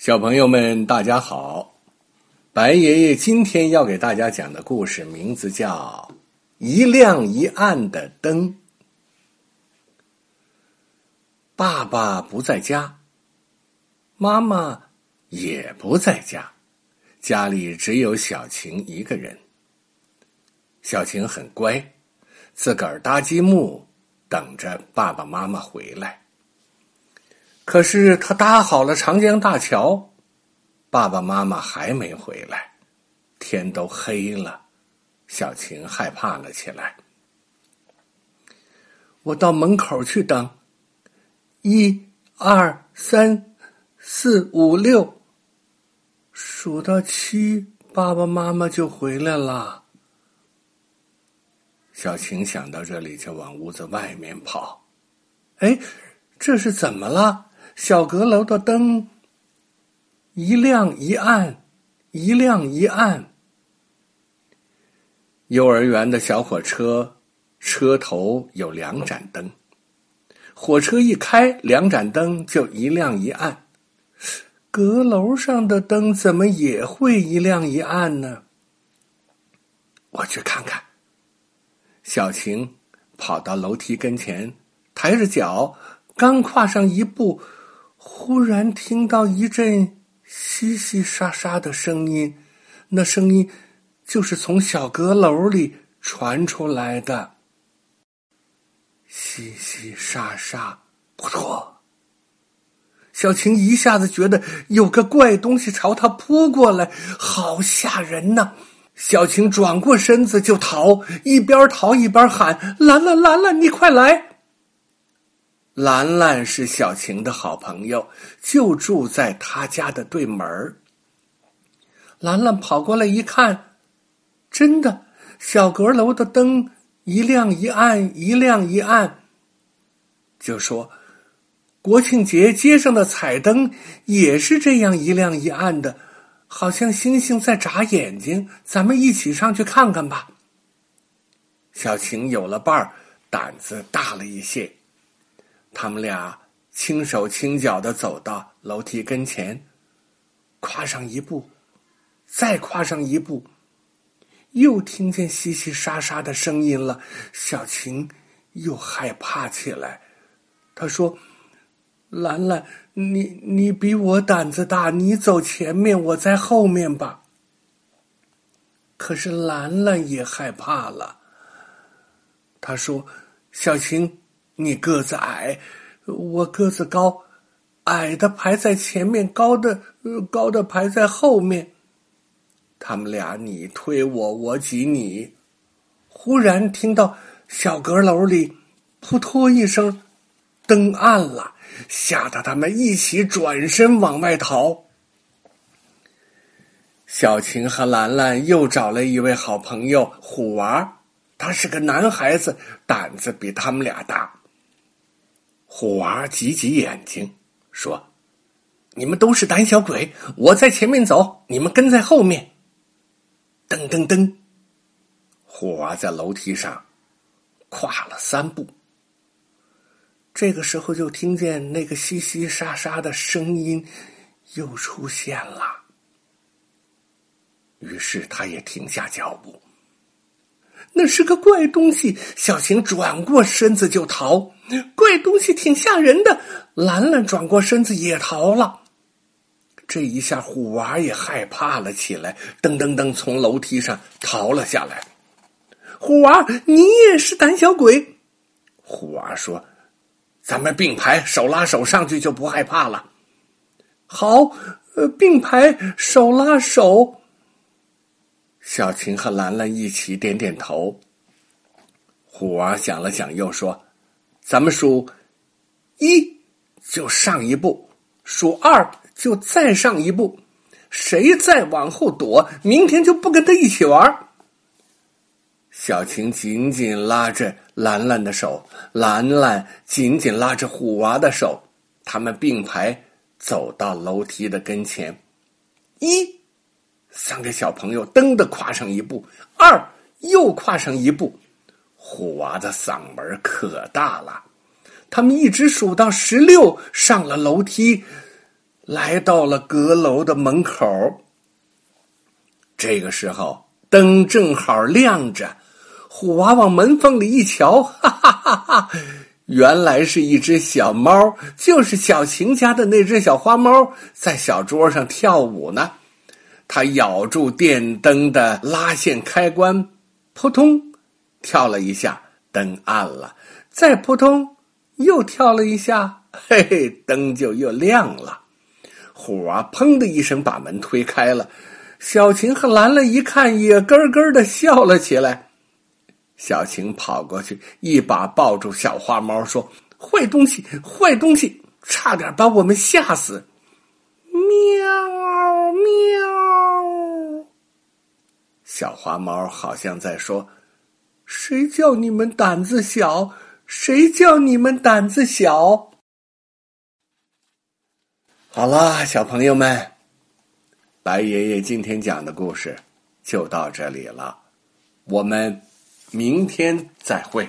小朋友们，大家好！白爷爷今天要给大家讲的故事名字叫《一亮一暗的灯》。爸爸不在家，妈妈也不在家，家里只有小晴一个人。小晴很乖，自个儿搭积木，等着爸爸妈妈回来。可是他搭好了长江大桥，爸爸妈妈还没回来，天都黑了，小晴害怕了起来。我到门口去等，一、二、三、四、五、六，数到七，爸爸妈妈就回来了。小晴想到这里，就往屋子外面跑。哎，这是怎么了？小阁楼的灯一亮一暗，一亮一暗。幼儿园的小火车车头有两盏灯，火车一开，两盏灯就一亮一暗。阁楼上的灯怎么也会一亮一暗呢？我去看看。小晴跑到楼梯跟前，抬着脚，刚跨上一步。忽然听到一阵淅淅沙沙的声音，那声音就是从小阁楼里传出来的。淅淅沙沙，不错！小晴一下子觉得有个怪东西朝他扑过来，好吓人呐！小晴转过身子就逃，一边逃一边喊：“兰兰，兰兰，你快来！”兰兰是小晴的好朋友，就住在他家的对门兰兰跑过来一看，真的，小阁楼的灯一亮一暗，一亮一暗。就说，国庆节街上的彩灯也是这样一亮一暗的，好像星星在眨眼睛。咱们一起上去看看吧。小晴有了伴儿，胆子大了一些。他们俩轻手轻脚的走到楼梯跟前，跨上一步，再跨上一步，又听见淅淅沙沙的声音了。小晴又害怕起来。他说：“兰兰，你你比我胆子大，你走前面，我在后面吧。”可是兰兰也害怕了。他说：“小晴。”你个子矮，我个子高，矮的排在前面，高的高的排在后面。他们俩你推我，我挤你。忽然听到小阁楼里扑通一声，灯暗了，吓得他们一起转身往外逃。小晴和兰兰又找了一位好朋友虎娃，他是个男孩子，胆子比他们俩大。虎娃挤挤眼睛，说：“你们都是胆小鬼，我在前面走，你们跟在后面。”噔噔噔，虎娃在楼梯上跨了三步。这个时候，就听见那个淅淅沙沙的声音又出现了。于是，他也停下脚步。那是个怪东西，小晴转过身子就逃。怪东西挺吓人的，兰兰转过身子也逃了。这一下，虎娃也害怕了起来，噔噔噔从楼梯上逃了下来。虎娃，你也是胆小鬼？虎娃说：“咱们并排，手拉手上去就不害怕了。”好，呃，并排，手拉手。小晴和兰兰一起点点头。虎娃想了想，又说：“咱们数一就上一步，数二就再上一步。谁再往后躲，明天就不跟他一起玩。”小晴紧紧拉着兰兰的手，兰兰紧紧拉着虎娃的手，他们并排走到楼梯的跟前。一。三个小朋友噔的跨上一步，二又跨上一步，虎娃的嗓门可大了。他们一直数到十六，上了楼梯，来到了阁楼的门口。这个时候，灯正好亮着，虎娃往门缝里一瞧，哈哈哈哈！原来是一只小猫，就是小晴家的那只小花猫，在小桌上跳舞呢。他咬住电灯的拉线开关，扑通，跳了一下，灯暗了；再扑通，又跳了一下，嘿嘿，灯就又亮了。虎娃砰的一声把门推开了。小晴和兰兰一看，也咯咯的笑了起来。小晴跑过去，一把抱住小花猫，说：“坏东西，坏东西，差点把我们吓死！”小花猫好像在说：“谁叫你们胆子小？谁叫你们胆子小？”好了，小朋友们。白爷爷今天讲的故事就到这里了，我们明天再会。